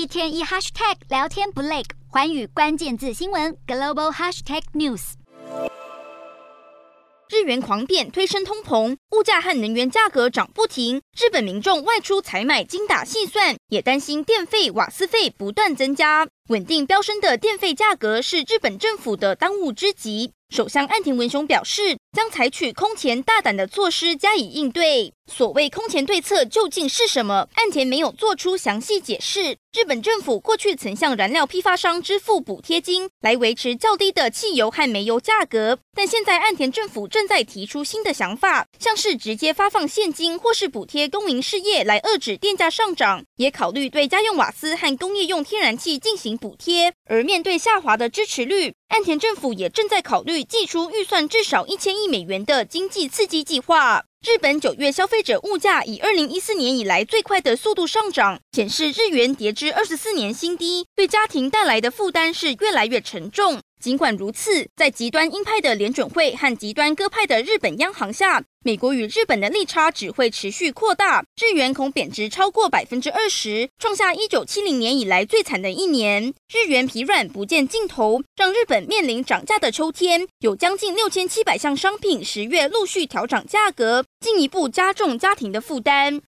一天一 hashtag 聊天不累，寰宇关键字新闻 global hashtag news。日元狂贬推升通膨，物价和能源价格涨不停。日本民众外出采买，精打细算，也担心电费、瓦斯费不断增加。稳定飙升的电费价格是日本政府的当务之急。首相岸田文雄表示，将采取空前大胆的措施加以应对。所谓空前对策究竟是什么？岸田没有做出详细解释。日本政府过去曾向燃料批发商支付补贴金，来维持较低的汽油和煤油价格。但现在岸田政府正在提出新的想法，像是直接发放现金，或是补贴公营事业来遏制电价上涨，也考虑对家用瓦斯和工业用天然气进行补贴。而面对下滑的支持率，岸田政府也正在考虑祭出预算至少一千亿美元的经济刺激计划。日本九月消费者物价以二零一四年以来最快的速度上涨，显示日元跌至二十四年新低，对家庭带来的负担是越来越沉重。尽管如此，在极端鹰派的联准会和极端鸽派的日本央行下，美国与日本的利差只会持续扩大，日元恐贬值超过百分之二十，创下一九七零年以来最惨的一年。日元疲软不见尽头，让日本面临涨价的秋天。有将近六千七百项商品十月陆续调涨价格，进一步加重家庭的负担。